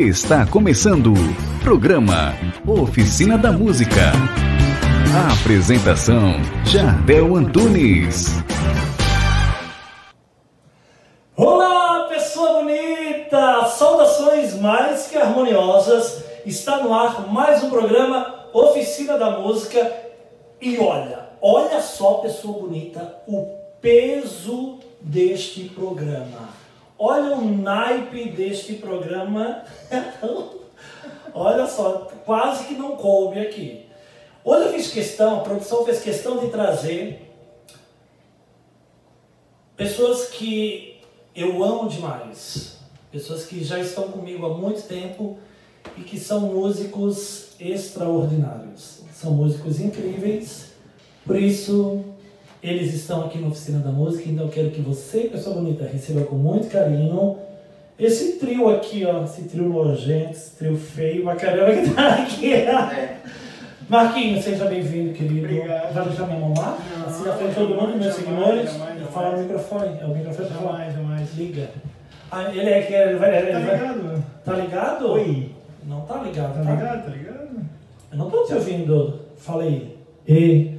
Está começando o programa Oficina da Música. A apresentação: Jardel Antunes. Olá, pessoa bonita! Saudações mais que harmoniosas. Está no ar mais um programa Oficina da Música. E olha, olha só, pessoa bonita, o peso deste programa. Olha o naipe deste programa. olha só, quase que não coube aqui. Hoje eu fiz questão, a produção fez questão de trazer pessoas que eu amo demais, pessoas que já estão comigo há muito tempo e que são músicos extraordinários, são músicos incríveis, por isso eles estão aqui na Oficina da Música, então eu quero que você, pessoa bonita, receba com muito carinho esse trio aqui, ó, esse trio nojento, esse trio feio pra caramba que tá aqui. É. Marquinhos, seja bem-vindo, querido. Obrigado. Vai deixar minha mão lá? Não, assim na frente de todo mundo, meus seguidores. Fala no microfone. É o microfone que fala. Jamais, jamais. Liga. Ah, ele é que ele vai. Ele Tá vai- ligado? Tá ligado? Oi. Não tá ligado, Tá tá? ligado? Tá ligado? Eu não tô te ouvindo. Fala aí. E.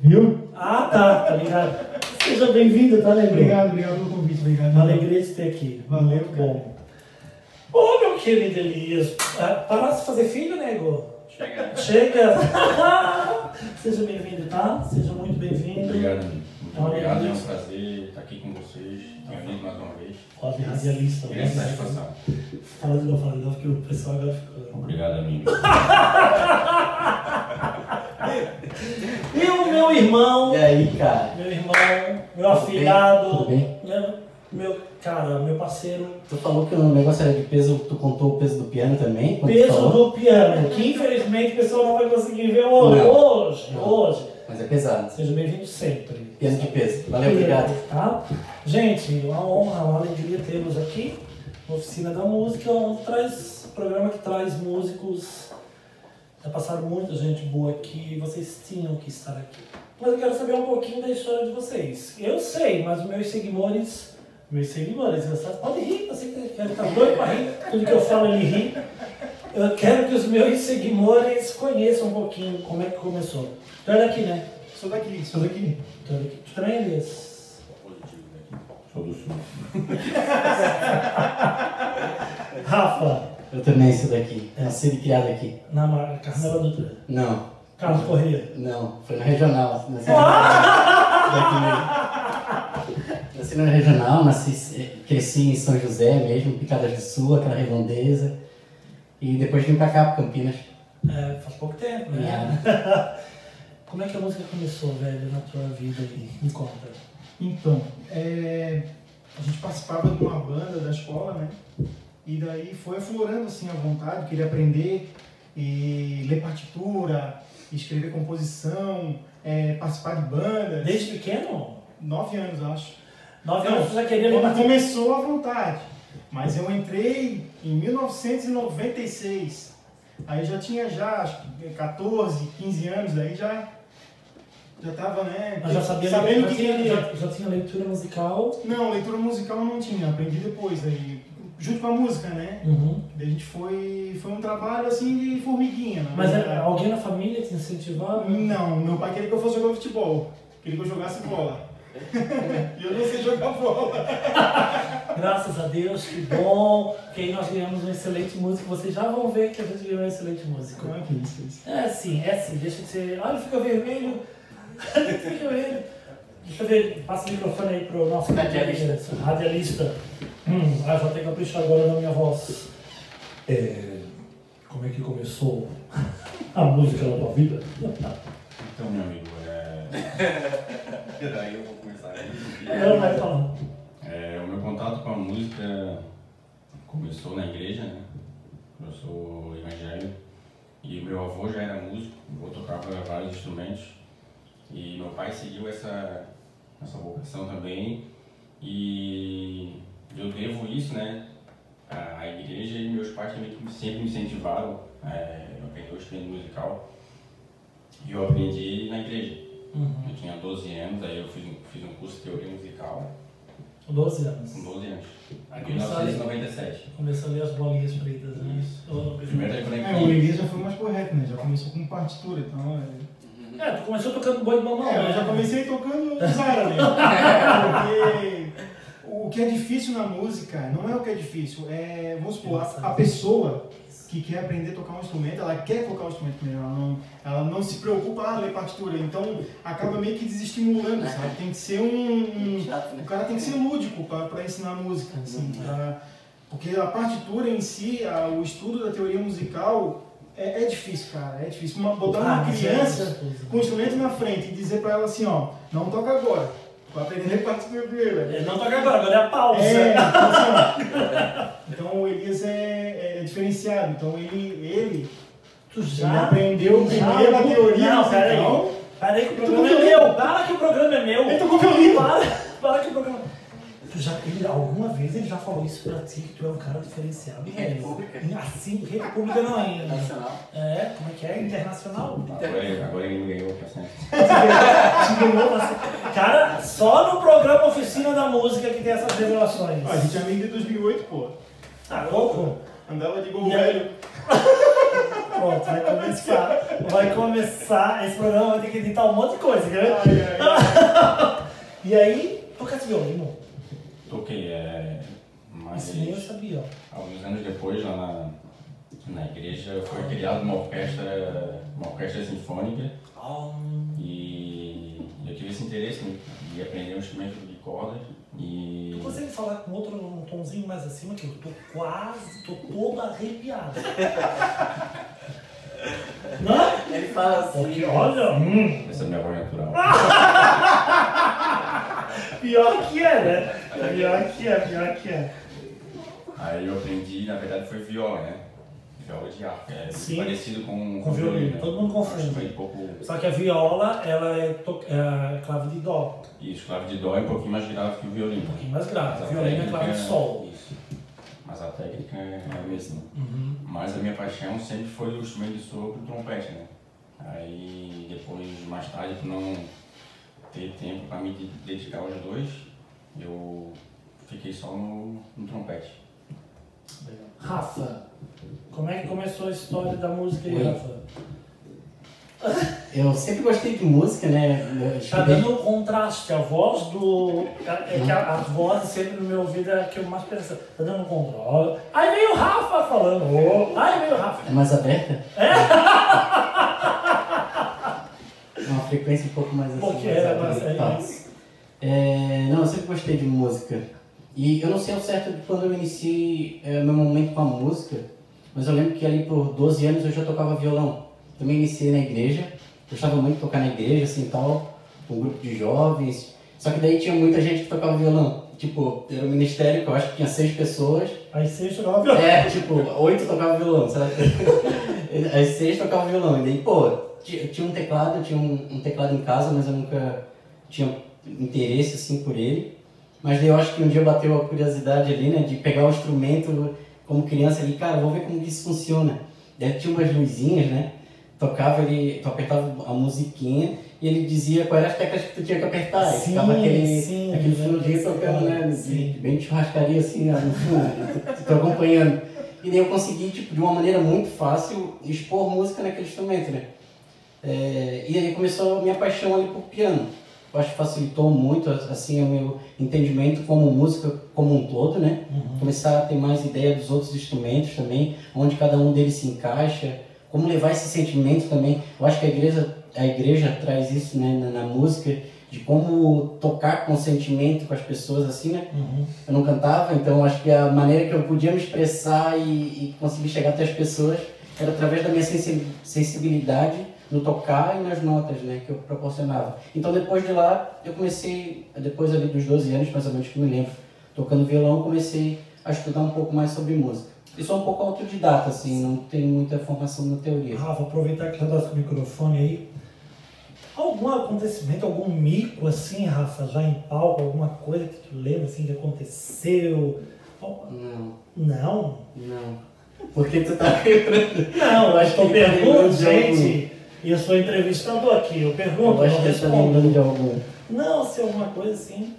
Viu? Ah, tá, tá ligado. Seja bem-vindo, tá lembrando? Obrigado, obrigado pelo convite. Obrigado. Uma alegria de ter aqui. Valeu, Muito cara. bom. Ô, meu querido Elias. Ah, Parasse de fazer filho, nego? Chega. Chega! Seja bem-vindo, tá? Seja muito bem-vindo. Obrigado, amigo. Muito Olha, obrigado, é um prazer estar aqui com vocês. Tenho vindo mais uma vez. Ó, de radialista. Queria satisfação. Fala de novo, fala de novo, que o pessoal agora ficou. Obrigado, amigo. Meu irmão, E aí, cara? meu irmão, meu afilhado, Tudo bem? meu, meu, cara, meu parceiro, Tu falou que o negócio era de peso, tu contou o peso do piano também? peso do piano, que infelizmente o pessoal não vai conseguir ver hoje, Não. hoje, Não. hoje. Mas é pesado. Seja bem-vindo sempre. Piano de peso. Valeu, obrigado. Tá? Gente, uma honra, uma alegria termos aqui na Oficina da Música, onde traz programa que traz músicos. Já passaram muita gente boa aqui, vocês tinham que estar aqui. Mas eu quero saber um pouquinho da história de vocês. Eu sei, mas os meus seguidores, meus seguidores, vocês podem rir, eu sei que ele tá doido para rir, tudo que eu falo ele ri. Eu quero que os meus seguidores conheçam um pouquinho como é que começou. Tu é daqui, né? Sou daqui, sou daqui. Tu é daqui. Tu também, Elias? Sou do sul. Rafa, Eu também sou daqui. Nascido e criado aqui. na Carmela Dutra. Não, Carlos Corrêa. não. Foi na regional. Nasci. Nasci na regional, nasci, cresci em São José mesmo, Picadas do Sul, aquela redondeza. E depois vim pra cá, pra Campinas. É, faz pouco tempo, né? Como é que a música começou, velho, na tua vida aí? Me conta. Então, é, a gente participava de uma banda da escola, né? E daí foi aflorando assim a vontade, queria aprender e ler partitura, escrever composição, é, participar de bandas. Desde pequeno? Nove anos, acho. Nove anos tu já queria ler Quando partitura? começou a vontade. Mas eu entrei em 1996. Aí já tinha já acho que 14, 15 anos, daí já já tava, né, Mas já sabia sabendo que já, já tinha leitura musical. Não, leitura musical eu não tinha, aprendi depois aí, junto com a música, né? Uhum. Daí a gente foi foi um trabalho assim de formiguinha, na Mas verdade. alguém na família te incentivava? Não, meu pai queria que eu fosse jogar futebol. Queria que eu jogasse bola. e eu não sei jogar bola. Graças a Deus, que bom. Que aí nós ganhamos um excelente músico. Vocês já vão ver que a gente ganhou um excelente músico. Como é que é isso? É sim, é sim. Deixa de ser. Olha, fica vermelho. fica vermelho. Deixa eu ver, passa o microfone aí pro nosso Radialista. Radialista. Hum, ah, já tenho que caprichar agora na minha voz. É, como é que começou a música na tua vida? Então, meu amigo, é... Daí eu vou começar aí. Ela vai falar. é, o meu contato com a música começou na igreja, né? Eu sou evangélico e o meu avô já era músico, o avô tocava vários instrumentos e meu pai seguiu essa, essa vocação também e isso, né, à igreja e meus pais também sempre me incentivaram é, a aprender o instrumento musical e eu aprendi na igreja. Uhum. Eu tinha 12 anos, aí eu fiz, um- fiz um curso de teoria musical Com 12 anos. com 12 anos. Aí Em começou a ler, 1997. começou a ler as bolinhas pretas, né? Oh, Primeiro É, o. Elias já foi mais correto, né? Já começou com partitura, então. É, É, tu começou tocando boi de mamão, é né? eu já comecei tocando Zara, né? Porque o que é difícil na música não é o que é difícil, é, vamos supor, a, a pessoa que quer aprender a tocar um instrumento, ela quer tocar o instrumento primeiro, ela não, ela não se preocupa, ah, ler partitura, então acaba meio que desestimulando, sabe? Tem que ser um, um Chato, né? o cara tem que ser lúdico para ensinar música, assim, pra- porque a partitura em si, a- o estudo da teoria musical é, é difícil, cara, é difícil. Uma, botar Ah, uma é criança gostoso. com o instrumento na frente e dizer para ela assim, ó, não toca agora, vai aprender partitura primeiro. É, Não toca agora, agora é a pausa. É, então, assim, ó, então o Elias é, é diferenciado, então ele, ele, Tu ele já aprendeu já- primeiro a teoria Não, pera aí. musical. Para aí que o programa é meu. Para que o programa é meu. Ele tocou violino. Para, para que o programa... Tu já, ele, alguma vez ele já falou isso pra ti, que tu é um cara diferenciado. Em rede pública. Assim, rede pública não ainda. Nacional. É, como é que é? Internacional? Agora, agora ele me ganhou pra sempre. Te ganhou, Cara, só no programa Oficina da Música que tem essas revelações. A gente é amigo de 2008, pô. Tá louco? Andava de gol velho. Pronto, vai começar. Vai começar. Esse programa vai ter que editar um monte de coisa, quer ver? Ai, ai, E aí, tocasse violino. Toquei, é. Mas. Isso nem eu sabia. Alguns anos depois, lá na, na igreja, foi criada uma orquestra, uma orquestra sinfônica e eu tive esse interesse né, de aprender um instrumento de cordas e Tu consegue falar com outro um tomzinho mais acima que eu tô quase, tô todo arrepiado. Não? Ele fala assim. Porque olha, hum, essa é a minha voz natural. pior que é, né? Pior que é, pior que é. Aí eu aprendi, na verdade foi viola, né? Viola de arco, é Sim. parecido com, Com violino, né? todo mundo confunde. Pouco, Só que a viola, ela é, to... é clave de dó, isso, clave de dó é um pouquinho mais grave que o violino. um pouquinho mais grave. Mas violino é clave de sol. Isso. Mas a técnica é a mesma. Uhum. Mas a minha paixão sempre foi o instrumento de sopro e o trompete, né? Aí depois, mais tarde, por não ter tempo para me de- dedicar aos dois, eu fiquei só no, no trompete. Rafa, como é que começou a história da música aí, Oi. Rafa? Eu sempre gostei de música, né? Eu Tá dando um contraste, a voz do. É que a, as vozes sempre no meu ouvido é a que eu mais penso. Tá dando um contraste. Aí veio o Rafa falando. Aí veio o Rafa. É mais aberta? É? Uma frequência um pouco mais assim. Porque mais era aberta. mais- é não, eu sempre gostei de música. E eu não sei ao certo de quando eu iniciei é, meu momento com a música, mas eu lembro que ali por 12 anos eu já tocava violão. Também iniciei na igreja, gostava muito de tocar na igreja, assim, tal, com um grupo de jovens. Só que daí tinha muita gente que tocava violão. Tipo, era um ministério que eu acho que tinha seis pessoas, Aí você chegou a violão. é, tipo, oito tocavam violão, sabe? As seis tocavam violão. E daí, pô, ti- tinha um teclado, tinha um, um teclado em casa, mas eu nunca tinha interesse, assim, por ele. Mas daí eu acho que um dia bateu a curiosidade ali, né, de pegar o instrumento como criança ali, cara, vou ver como que isso funciona. Daí tinha umas luzinhas, né, tocava ele, tu apertava a musiquinha e ele dizia quais eram as teclas que tu tinha que apertar. Sim, ficava aquele, sim, aquele fundinho tocando, né, sim. bem churrascaria assim, ó, no fundo, tu tá acompanhando. E daí eu consegui, tipo, de uma maneira muito fácil, expor música naquele instrumento, né. É, e aí começou a minha paixão ali por piano. Eu acho que facilitou muito, assim, o meu entendimento como música como um todo, né? Começar a ter mais ideia dos outros instrumentos também, onde cada um deles se encaixa, como levar esse sentimento também. Eu acho que a igreja, a igreja traz isso, né, na, na música, de como tocar com sentimento com as pessoas, assim, né? Uhum. Eu não cantava, então acho que a maneira que eu podia me expressar e, e conseguir chegar até as pessoas era através da minha sensi- sensibilidade no tocar e nas notas, né, que eu proporcionava. Então depois de lá, eu comecei, depois ali dos 12 anos, mais ou menos que eu me lembro, tocando violão, comecei a estudar um pouco mais sobre música. E sou um pouco autodidata, assim, não tenho muita formação na teoria. Rafa, aproveitar que já tá com o microfone aí. Algum acontecimento, algum mico assim, Rafa, já em palco, alguma coisa que tu lembra assim que aconteceu? Não, Não? não. Porque tu tá lembrando? Não, ele tá perguntando, lembrando gente. Eu sou entrevistador aqui, eu pergunto, Eu acho que tá lembrando de algum. Não, se é alguma coisa assim.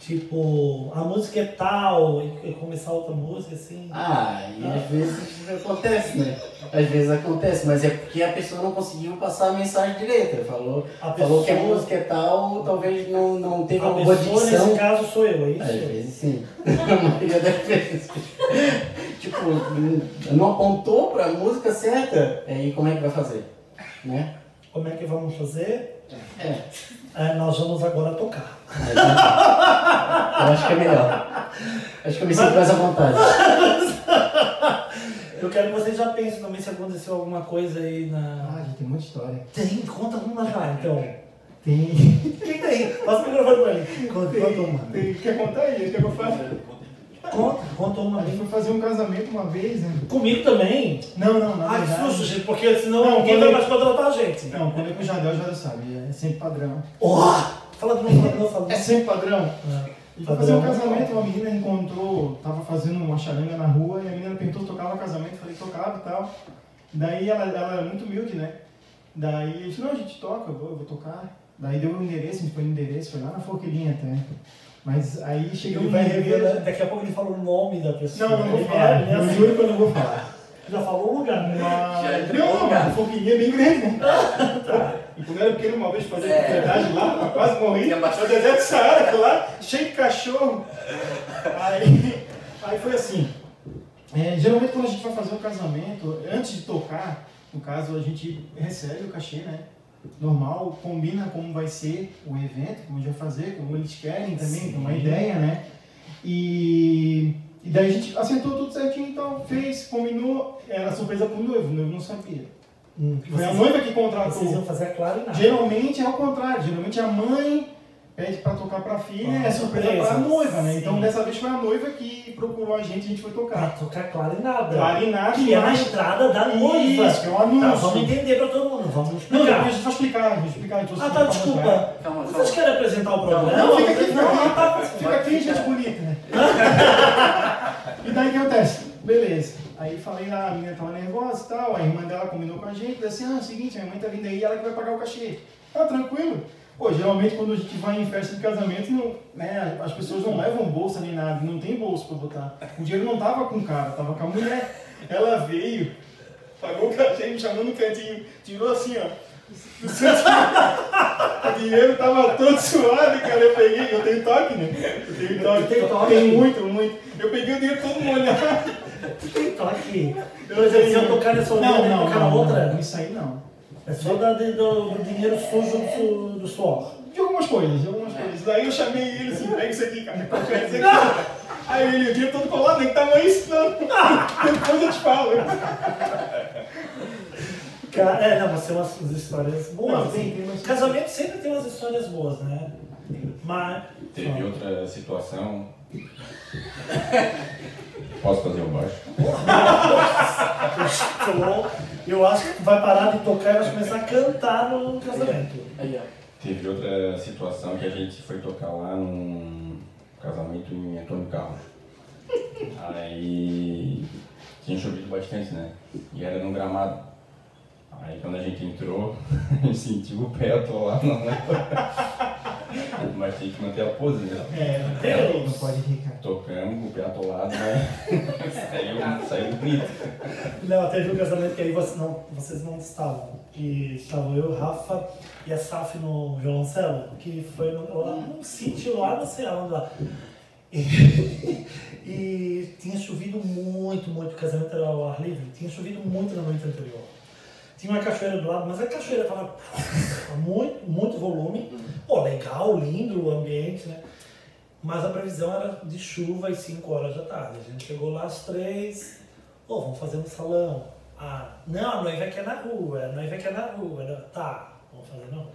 Tipo, a música é tal, e começar outra música, assim. Ah, e às vezes acontece, né? Às vezes acontece, mas é porque a pessoa não conseguiu passar a mensagem direita. Falou, A falou que a música é tal, talvez não, não teve a uma boa dicção. nesse caso, sou eu, é isso? Às vezes sim. A maioria das vezes. tipo, não apontou pra música certa, aí como é que vai fazer? Né? Como é que vamos fazer? É. É, nós vamos agora tocar. Né? Eu acho que é melhor. Acho que eu me sinto mais à vontade. Eu quero que vocês já pensem também se aconteceu alguma coisa aí na. Ah, gente, tem muita história. Tem, conta uma já, então. Tem. Quem tem? Passa o microfone pra ele. Conta, conta uma. tem quer contar aí? Quer que eu faça? Conta, conta uma. A gente foi fazer um casamento uma vez, né? Comigo também? Não, não, na Ah, que susto, gente, porque senão Não, ninguém quando vai eu- mais contratar a gente. Não, quando é com o Jadel, já sabe. É sempre padrão. Oh! Fala de novo, fala de novo, fala de É sempre padrão. Ah, E foi fazer um casamento, uma menina encontrou, tava fazendo uma charanga na rua e a menina perguntou se tocava casamento, falei que tocava e tal. Daí ela, ela é muito humilde, né? Daí eu disse, não, a gente toca, eu vou, eu vou tocar. Daí deu o endereço, a gente foi no endereço, foi lá na Forquilhinha até. Mas aí chegou Ele um vai revelar, daqui a pouco ele fala o nome da pessoa. Não, não vou Ele falar. é- é Eu assim. juro que eu não vou falar. Já falou o lugar, né? Mas... o Não, lugar. a Forquilhinha é bem grande, né? E quando eu era pequeno, uma vez fazia propriedade lá, eu quase morri. É o bastante. deserto do Saara, lá, cheio de cachorro. Aí, aí foi assim. é, geralmente quando a gente vai fazer o casamento, antes de tocar, no caso, a gente recebe o cachê, né? Normal, combina como vai ser o evento, como a gente vai fazer, como eles querem também, tem uma ideia, né? E, e daí a gente assentou tudo certinho, então fez, combinou, era surpresa pro noivo, o noivo não sabia. Hum, Foi a noiva que Vocês iam contratou. fazer a clara e nada. Geralmente é ao contrário, geralmente a mãe pede pra tocar pra filha e é surpresa Surpresa, pra noiva, né? sim. Então dessa vez foi a noiva que procurou a gente e a gente foi Pra tocar. tocar claro e nada. Claro e nada, Que é na entrada da noiva. Isso, que é um Tá, anúncio. vamos entender pra todo mundo, vamos Não, explicar. depois a gente vai explicar, a vai explicar. a vai Ah, tá, desculpa. Calma, Vocês querem apresentar o programa? Não, fica aqui, fica Não, aqui. tá, Fica aqui, gente bonita, né? e daí o que acontece? Beleza. Aí falei lá, a menina tava nervosa e tal, a irmã dela combinou com a gente, disse assim, ah, é o seguinte, minha mãe tá vindo aí, ela que vai pagar o cachê. Ah, tranquilo. Pô, geralmente quando a gente vai em festa de casamento, não, né, as pessoas não levam bolsa nem nada, não tem bolsa pra botar. O dinheiro não tava com o cara, tava com a mulher. Ela veio, pagou o cachê, me chamou no cantinho, tirou assim, ó. O dinheiro tava todo suado, cara. Eu peguei, eu tenho toque, né? Eu tenho toque. Tem toque? Tem muito, muito. Eu peguei o dinheiro todo molhado. Tem toque. Por exemplo, se eu tocar nessa Não, eu não, tocar na não, outra, não, isso aí não. É só da, de- do, do dinheiro sujo do, do suor. De algumas coisas, de algumas coisas. Daí eu chamei ele assim, pega isso aqui, cara. Pega isso aqui. Aí ele, o dinheiro todo colado, nem que tamanho isso não. Depois eu te falo. Cara, é, não, mas tem umas, umas histórias boas. Não, assim. tem, tem umas- Casamento sempre tem umas histórias boas, né? Mas. Teve outra situação. Posso fazer o baixo? Falou, eu acho que tu vai parar de tocar e vai começar a cantar no casamento. Teve outra situação que a gente foi tocar lá num casamento em Antônio Carlos. Aí tinha chovido bastante, né? E era num gramado. Aí quando a gente entrou, a gente sentiu o pé atolado na Mas tinha que manter a pose, né? É, não pode rir, cara. Tocamos com o pé atolado, mas saiu, saiu bonito. Não, teve um casamento que aí vocês não, vocês não estavam. E estavam eu, Rafa e a Saf no violoncelo, que foi no, lá num sítio lá, não sei aonde lá. E, e tinha chovido muito, muito, o casamento era ao ar livre, tinha chovido muito na noite anterior. Tinha uma cachoeira do lado, mas a cachoeira tava muito, muito volume. Pô, legal, lindo o ambiente, né? Mas a previsão era de chuva às 5 horas da tarde. A gente chegou lá às 3, Pô, vamos fazer um salão. Ah, não, a noiva quer na rua, a noiva quer na rua. Tá, vamos fazer não.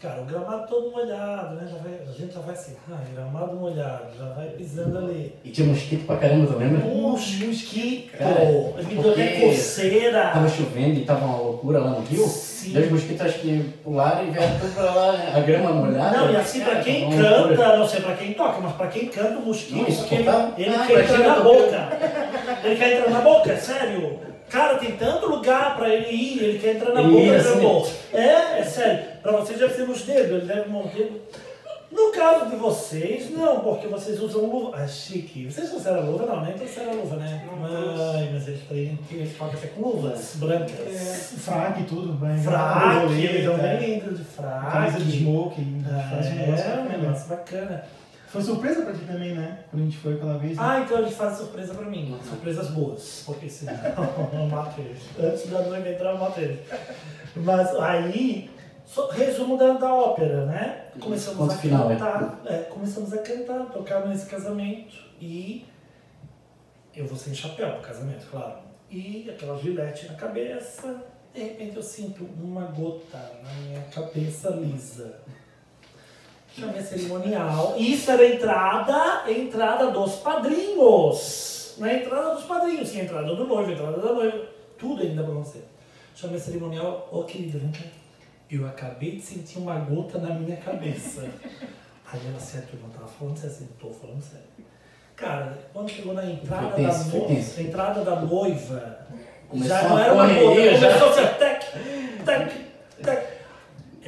Cara, o gramado todo molhado, né? Já vai, a gente já vai assim, ah, gramado molhado, já vai pisando ali. E tinha mosquito pra caramba, tu lembra? Uns mosquito, Cara, me deu até porque coceira. Tava chovendo e tava uma loucura lá no rio. Sim. Daí os mosquitos acho que pularam e vieram tudo pra lá, né? a grama molhada. Não, e assim, pra Cara, quem uma loucura. canta, não sei pra quem toca, mas pra quem canta o mosquito, Não, ele, ele Ah, quer pra entrar quem na boca. Ele quer entrar na boca, é sério. Cara, tem tanto lugar pra ele ir, ele quer entrar na Ele boca do assim, amor. É, é sério. Pra vocês deve ser nos dedos, ele deve morder. No caso de vocês, não, porque vocês usam luva. Ah, chique. Vocês trouxeram luva? Não, nem trouxeram luva, né? Ai, mas eles têm eles podem ser com luvas brancas. É, fraque e tudo, vai. Fraque, Borboleta, eles estão bem lindos de fraque. Camisa de smoking, um negócio É, um bacana. negócio bacana. Foi surpresa pra ti também, né? Quando a gente foi aquela vez. né? Ah, então eles fazem surpresa pra mim. Surpresas boas. Porque senão eu mato eles. Antes da noiva entrar, eu mato eles. Mas aí, resumo da, da ópera, né? Começamos Ponto a final, é. cantar. é, começamos a cantar, tocar nesse casamento. E eu vou sem chapéu pro casamento, claro. E aquela gilete na cabeça. De repente eu sinto uma gota na minha cabeça lisa. Chamei a cerimonial. Isso era a entrada, a entrada dos padrinhos. Não é entrada dos padrinhos, sim, a entrada do noivo, a entrada da noiva. Tudo ainda pra você. Chamei a cerimonial. Ô, querida, vem cá. Eu acabei de sentir uma gota na minha cabeça. Aí ela, tu não tava falando sério? Assim, tô falando sério. Cara, quando chegou na entrada Foi tenso, da noiva, entrada da noiva, Começou já não era uma gota, correria, já. começou a ser tec, tec, tec.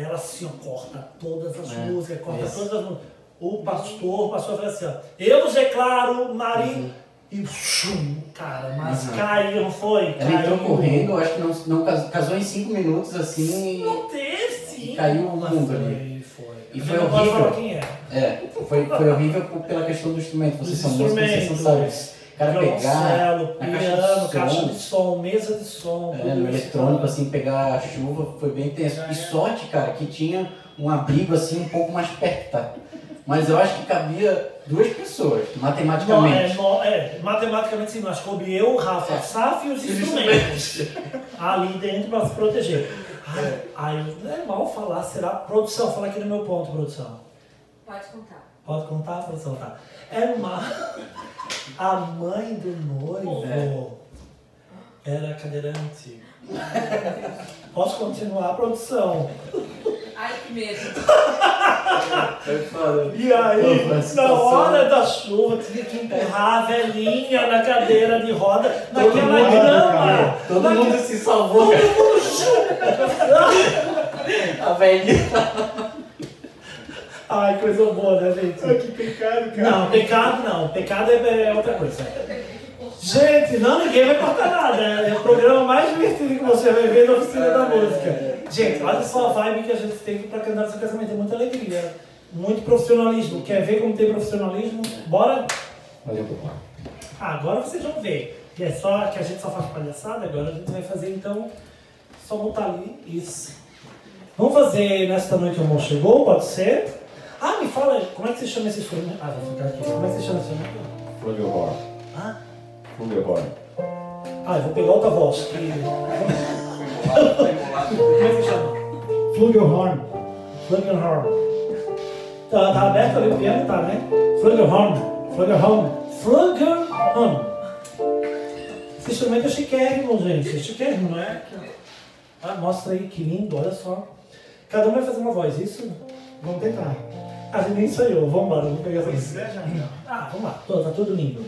Ela assim, ó, corta todas as É, músicas, corta isso. todas as músicas. O pastor, o pastor falou assim, ó, eu vos declaro, marido, Uhum. e chum, cara, mas Uhum. caiu, não foi? Ela entrou correndo, acho que não, não casou, em cinco minutos assim. Não teve, sim. Caiu o mundo ali. Foi, E foi horrível. falar quem é. É, foi, foi horrível pela questão do instrumento. Vocês Dos são músicos, vocês não sabem. Cara pegar Violoncelo, caixa piano, de caixa de som, mesa de som. É, no isso. eletrônico, assim, pegar a chuva foi bem tenso. E sorte, cara, que tinha um abrigo assim um pouco mais perto, tá? Mas eu acho que cabia duas pessoas, Não, é, matematicamente. não, é, matematicamente sim, mas coube eu, o Rafa, É. Saf e os instrumentos ali dentro para se proteger. Ai, ai, não é mal falar, será? Produção, fala aqui no meu ponto, produção. Pode contar. Pode contar, produção, tá? É uma. A mãe do noivo era cadeirante. Posso continuar, produção? Ai, que medo. E aí, na hora da chuva, tinha que empurrar a velhinha na cadeira de roda, naquela mundo, grama. Todo mundo se salvou, cara. A velhinha. Ai, coisa boa, né, gente? Ah, que pecado, cara. Não, pecado não. Pecado é, é outra coisa. Gente, não, ninguém vai cortar nada. É o programa mais divertido que você vai ver na oficina da música. Gente, olha só a vibe que a gente teve pra cantar no seu casamento. É muita alegria. Muito profissionalismo. Quer ver como tem profissionalismo? Bora? Valeu. Ah, agora vocês vão ver. Que é só que a gente só faz palhaçada, agora a gente vai fazer então. Só botar ali. Isso. Vamos fazer nesta noite o amor chegou, pode ser? Ah, me fala, como é que você chama esse instrumento? Ah, vou ficar aqui. Como é que você chama esse instrumento? Flugelhorn. Ah, Flugelhorn. ah eu vou pegar outra voz. Que... Como é que chama? Flugelhorn. Flugelhorn. Tá, tá aberto ali o piano, tá, né? Flugelhorn. Flugelhorn. Flugelhorn. Esse instrumento é chiquérrimo, gente. É chiquérrimo, não é? Ah, mostra aí, que lindo, olha só. Cada um vai fazer uma voz, isso? Vamos tentar. A gente nem vamos embora, vamos pegar essa não. Ah, vamos lá, Tô- tá tudo lindo.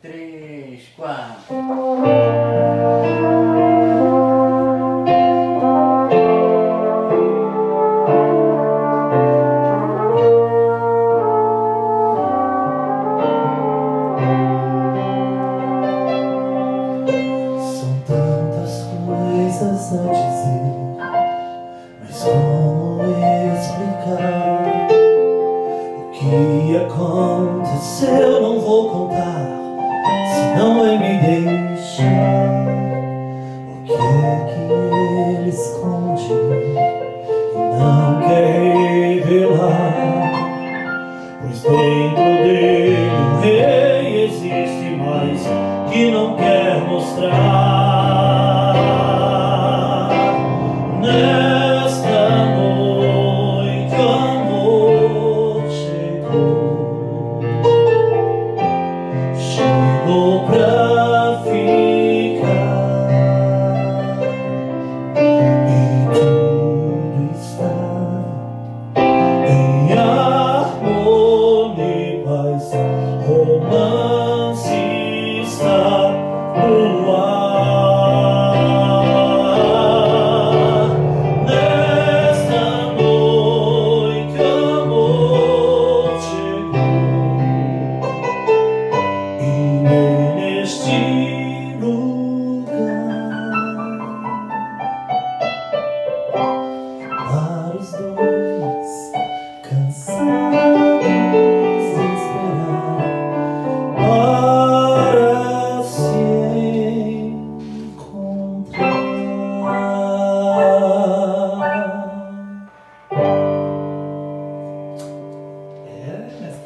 Três, quatro.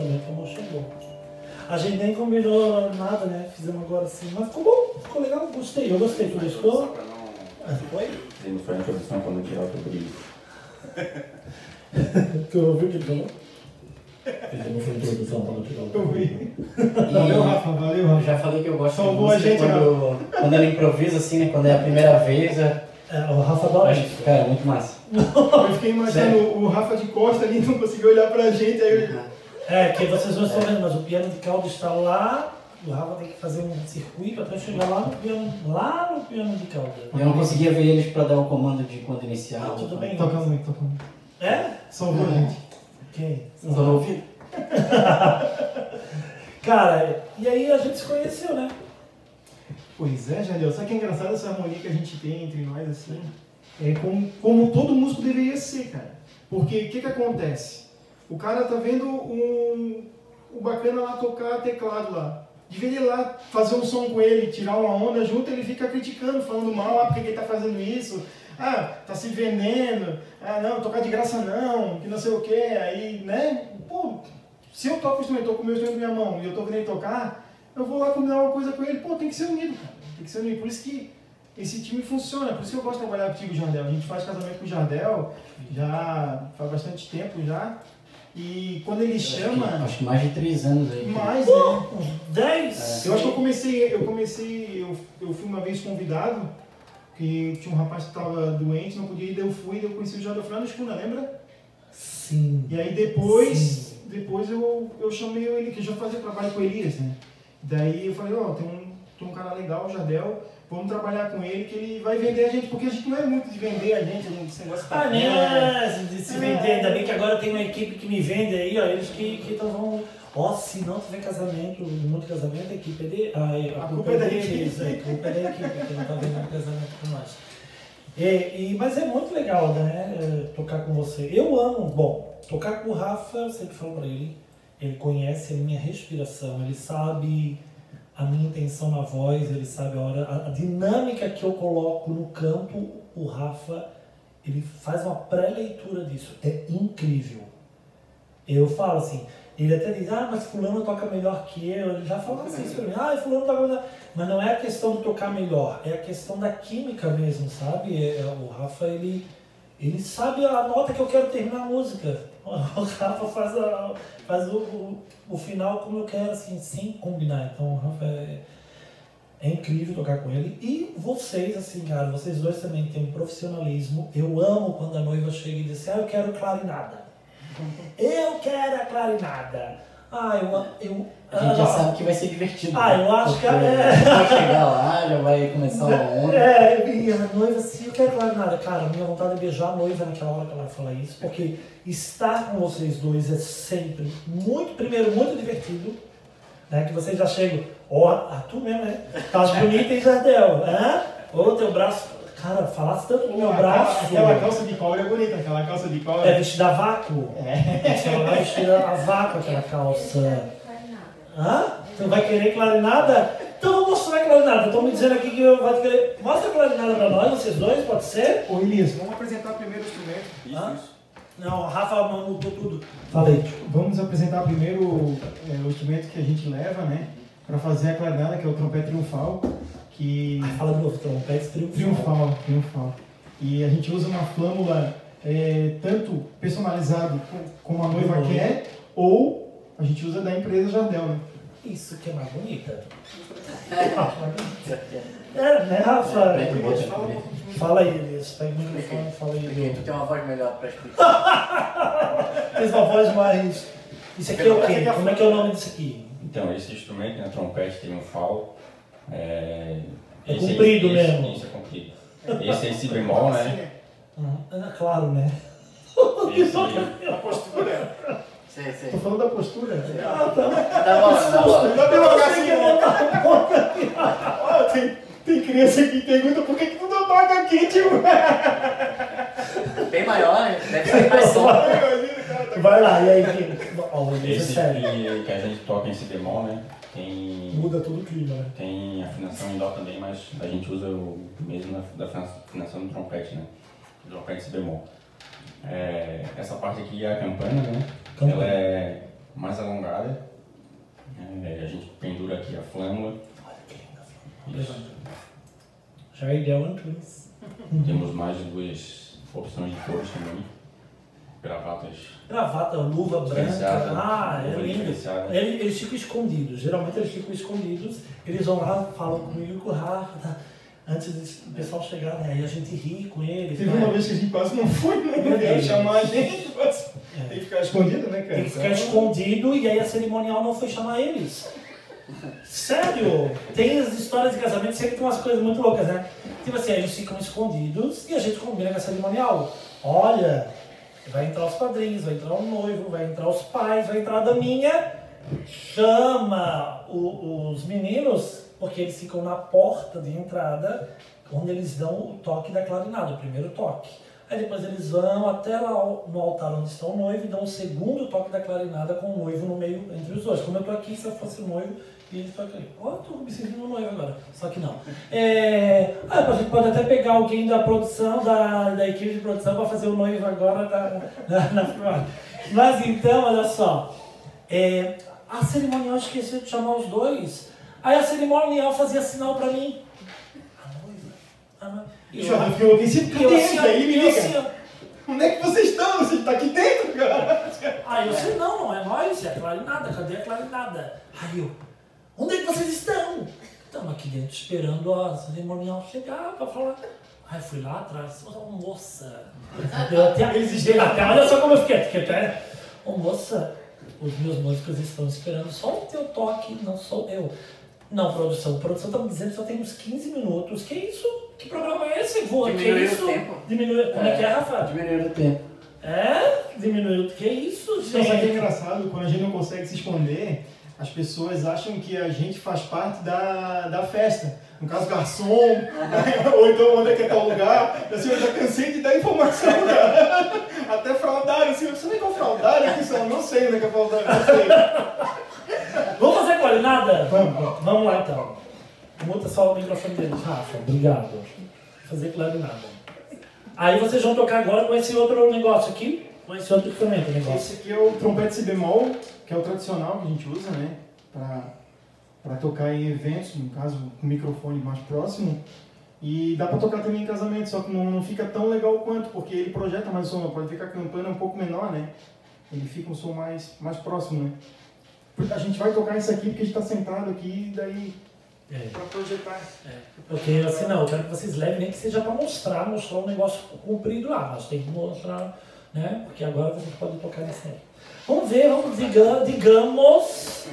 Também foi chegou. A gente nem combinou nada, né? Fizemos agora assim, mas ficou bom, ficou legal, gostei, eu gostei, tu gostou? não. Ah, Foi? Fizemos só a introdução quando tirar o teu brilho. Tu ouviu o que ele falou? Fizemos uma introdução para não tirar o Eu vi. Valeu, Rafa, valeu, eu Rafa. já falei que eu gosto Salvou de a música gente, quando, quando ela improvisa assim, né? Quando é a primeira vez, eu É, o Rafa adora cara, muito massa. Eu fiquei imaginando o Rafa de costa ali, não conseguiu olhar pra gente, aí eu... É, que vocês não estão vendo, mas o piano de cauda está lá, o Rafa tem que fazer um circuito até chegar lá no piano, lá no piano de cauda. Eu não conseguia ver eles pra dar o comando de quando iniciar. Ah, tudo bem. Toca muito, toca muito. É? A gente. Ok. Só no ouvido. Cara, e aí a gente se conheceu, né? Pois é, Jardel. Sabe que é engraçado essa harmonia que a gente tem entre nós, assim? É como, como todo músico deveria ser, cara. Porque o que que acontece? O cara tá vendo um, o bacana lá tocar teclado lá. De ver ele lá fazer um som com ele, tirar uma onda junto, ele fica criticando, falando mal, ah, porque que ele tá fazendo isso? Ah, tá se vendendo, ah, não, tocar de graça não, que não sei o que, aí, né? Pô, se eu toco instrumento, tô com o meu instrumento na minha mão e eu tô ele tocar, eu vou lá combinar uma coisa com ele, pô, tem que ser unido, cara. Tem que ser unido. Por isso que esse time funciona, por isso que eu gosto de trabalhar contigo, Jardel. A gente faz casamento com o Jardel já faz bastante tempo já. E quando ele chama, Acho que mais de três anos aí. mais, né? Uns 10? Eu acho que eu comecei, eu comecei, eu, eu fui uma vez convidado, que tinha um rapaz que estava doente, não podia ir, daí eu fui, daí eu conheci o Jardel Fernando Escuna, lembra? Sim. E aí depois, Sim. depois eu, eu chamei ele, que já fazia trabalho com o Elias, né? Daí eu falei, ó, tem, um, tem um cara legal, o Jardel, vamos trabalhar com ele que ele vai vender a gente, porque a gente não é muito de vender a gente, não esse negócio Ah, tá- nem é de se vender, ainda bem que agora tem uma equipe que me vende aí, ó, eles que, que então vão. Ó, se não tiver casamento, muito casamento, a equipe é de. A, a, culpa, é deles, equipe. é, a culpa é da equipe, que não tá vendendo casamento com nós. E, e- mas é muito legal, né? é, Tocar com você. Eu amo, bom, tocar com o Rafa, eu sempre falo pra ele, ele conhece a minha respiração, ele sabe a minha intenção na voz, ele sabe a hora, a, a dinâmica que eu coloco no campo, o Rafa, ele faz uma pré-leitura disso. É incrível. Eu falo assim, ele até diz, ah, mas fulano toca melhor que eu. Ele já fala assim pra mim, ah, fulano toca melhor. Mas não é a questão de tocar melhor, é a questão da química mesmo, sabe? É, o Rafa, ele, ele sabe a nota que eu quero terminar a música. O Rafa faz, a- faz o, o, o final como eu quero, assim, sem combinar. Então o Rafa é, é incrível tocar com ele. E vocês, assim, cara, vocês dois também têm um profissionalismo. Eu amo quando a noiva chega e diz assim, ah, eu quero clarinada. Eu quero a clarinada. Ah, eu... eu A gente já ah, sabe que vai ser divertido. Ah, né? eu acho que é. Vai chegar lá, já vai começar uma onda. É, e a noiva, assim, eu quero clarinada. Cara, a minha vontade é beijar a noiva naquela hora que ela vai falar isso, porque estar com vocês dois é sempre muito, primeiro, muito divertido, né? Que vocês já chegam, ó, ah, tu mesmo, né? Tá bonita, hein, Jardel? Hã? Ô, teu braço. Cara, falasse tanto do meu Aquela- braço. Aquela calça de cobre é bonita, aquela calça de cobre. É vestida a vácuo. É. Ela vai vestida a vácuo aquela calça. Hã? Tu não vai querer clarinada? Então vou mostrar a clarinada. Estão me dizendo aqui que eu vou querer. Mostra a clarinada pra nós, vocês dois, pode ser? Ô Elias, vamos apresentar primeiro o instrumento. Hã? Não, a Rafa mudou tudo. Falei. Vamos apresentar primeiro é, o instrumento que a gente leva, né? Para fazer a clarinada, que é o trompete triunfal. Que... Ai, fala de novo, trompete triunfal. Triunfal, triunfal. E a gente usa uma flâmula é, tanto personalizado co- como a noiva Uhum. quer, ou a gente usa da empresa Jardel, né? Isso que é mais bonita. É, né, Rafa? Bota fala aí, Elias. Pega o microfone fala aí. Porque tu tem uma voz melhor pra explicar. Fez uma voz mais. Isso aqui é o quê? Como é que é o nome disso aqui? Então, esse instrumento, né, trompete triunfal, é... É esse- comprido esse, mesmo. Isso, é comprido. Esse é si bemol, Assim, né? Ah, claro, né? Esse, A postura. Sei, sei. Tô falando da postura. Ah, tá. Tá bom, tá bom. Dá pra colocar assim, ó. criança aqui pergunta por que, que tu não toca aqui, tio? Bem maior, né? deve ser mais som. Vai lá, e aí, que... Ó, isso é Esse sério. que, que a gente toca em si bemol, né? Tem, Muda todo o clima, né? tem afinação em dó também, mas a gente usa o mesmo na, da afina- afinação do trompete, né? Do trompete si bemol. É, essa parte aqui é a campana, né? Campana. Ela é mais alongada. É, a gente pendura aqui a flâmula. Isso. Já é ideal Antunes. Temos mais duas opções de cores também. Gravatas Gravata, luva branca. Ah, é lindo. diferenciada. Ele- Eles ficam escondidos. Geralmente eles ficam escondidos. Eles vão lá, falam comigo e com o Rafa. tá? Antes do pessoal chegar, né? Aí a gente ri com eles. Teve né? uma vez que a gente quase não foi, não Deus. chamar a gente. mas É. Tem que ficar escondido, né, cara? Tem que ficar escondido e aí a cerimonial não foi chamar eles. Sério? Tem as histórias de casamento, sempre tem umas coisas muito loucas, né? Tipo assim, eles ficam escondidos e a gente combina com a cerimonial. Olha, vai entrar os padrinhos, vai entrar o noivo, vai entrar os pais, vai entrar a daminha. Chama o- os meninos, porque eles ficam na porta de entrada, onde eles dão o toque da clarinada, o primeiro toque. Aí depois eles vão até lá no altar onde está o noivo e dão o segundo toque da clarinada com o noivo no meio entre os dois. Como eu tô aqui, se eu fosse o noivo, e ele ali. Ó, tô me sentindo noivo agora. Só que não. É... Ah, a gente pode até pegar alguém da produção, da, da equipe de produção, para fazer o noivo agora da, na, na filmagem. Mas então, olha só. É, a cerimonial esqueceu de chamar os dois. Aí a cerimonial fazia sinal para mim. A noiva. A noiva. E o Jordan ficou enlouquecido. E Cadê eu ele? assim, Aí me eu assim, liga. ó. Onde é que vocês estão? Você está aqui dentro, cara? Aí eu sei, não, não é nós, é clarinada, cadê a clarinada? Aí eu, onde é que vocês estão? Estamos aqui dentro esperando a cerimonial chegar para falar. Aí eu fui lá atrás, ô moça. Eu até, eles até, olha só como eu fiquei, fiquei até. Ô moça, os meus músicos estão esperando só o teu toque, não sou eu. Não, produção, produção tá me dizendo que só tem uns 15 minutos. Que isso? Que programa é esse? Voa, que Diminuiu o isso? tempo. Diminuiu. Como é que é, Rafa? Diminuindo o tempo. É? Diminuiu. Que isso, Então, sabe o que é gente? engraçado? Quando a gente não consegue se esconder, as pessoas acham que a gente faz parte da, da festa. No caso, garçom, ou então onde é que é tal lugar. Assim, eu já cansei de dar informação, cara. Até fraudário, assim, você não é que é o fraudário aqui, eu não sei onde é que é fraudário, não sei. Vamos fazer clarinada? Vamos, vamos. Vamos lá então. Muta só o microfone deles, Rafa. Obrigado. Fazer clarinada. Aí vocês vão tocar agora com esse outro negócio aqui, com esse outro instrumento, negócio. Esse aqui é o trompete si bemol, que é o tradicional que a gente usa, né? Pra, pra tocar em eventos, no caso, com o microfone mais próximo. E dá pra tocar também em casamento, só que não, não fica tão legal quanto, porque ele projeta mais o som. Pode ver que a campana é um pouco menor, né? Ele fica um som mais, mais próximo, né? A gente vai tocar isso aqui porque a gente tá sentado aqui, daí É. pra projetar. Porque assim, não, eu quero que vocês levem, nem que seja para mostrar, mostrar um negócio comprido lá, mas tem que mostrar, né? Porque agora vocês podem tocar nesse aí. Vamos ver, vamos, diga, digamos